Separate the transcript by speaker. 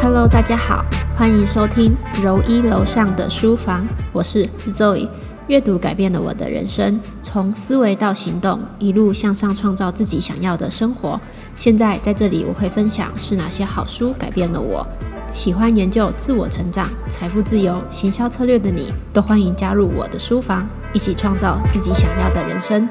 Speaker 1: Hello，大家好，欢迎收听柔一楼上的书房。我是 Zoe，阅读改变了我的人生，从思维到行动，一路向上创造自己想要的生活。现在在这里，我会分享是哪些好书改变了我。喜欢研究自我成长、财富自由、行销策略的你，都欢迎加入我的书房，一起创造自己想要的人生。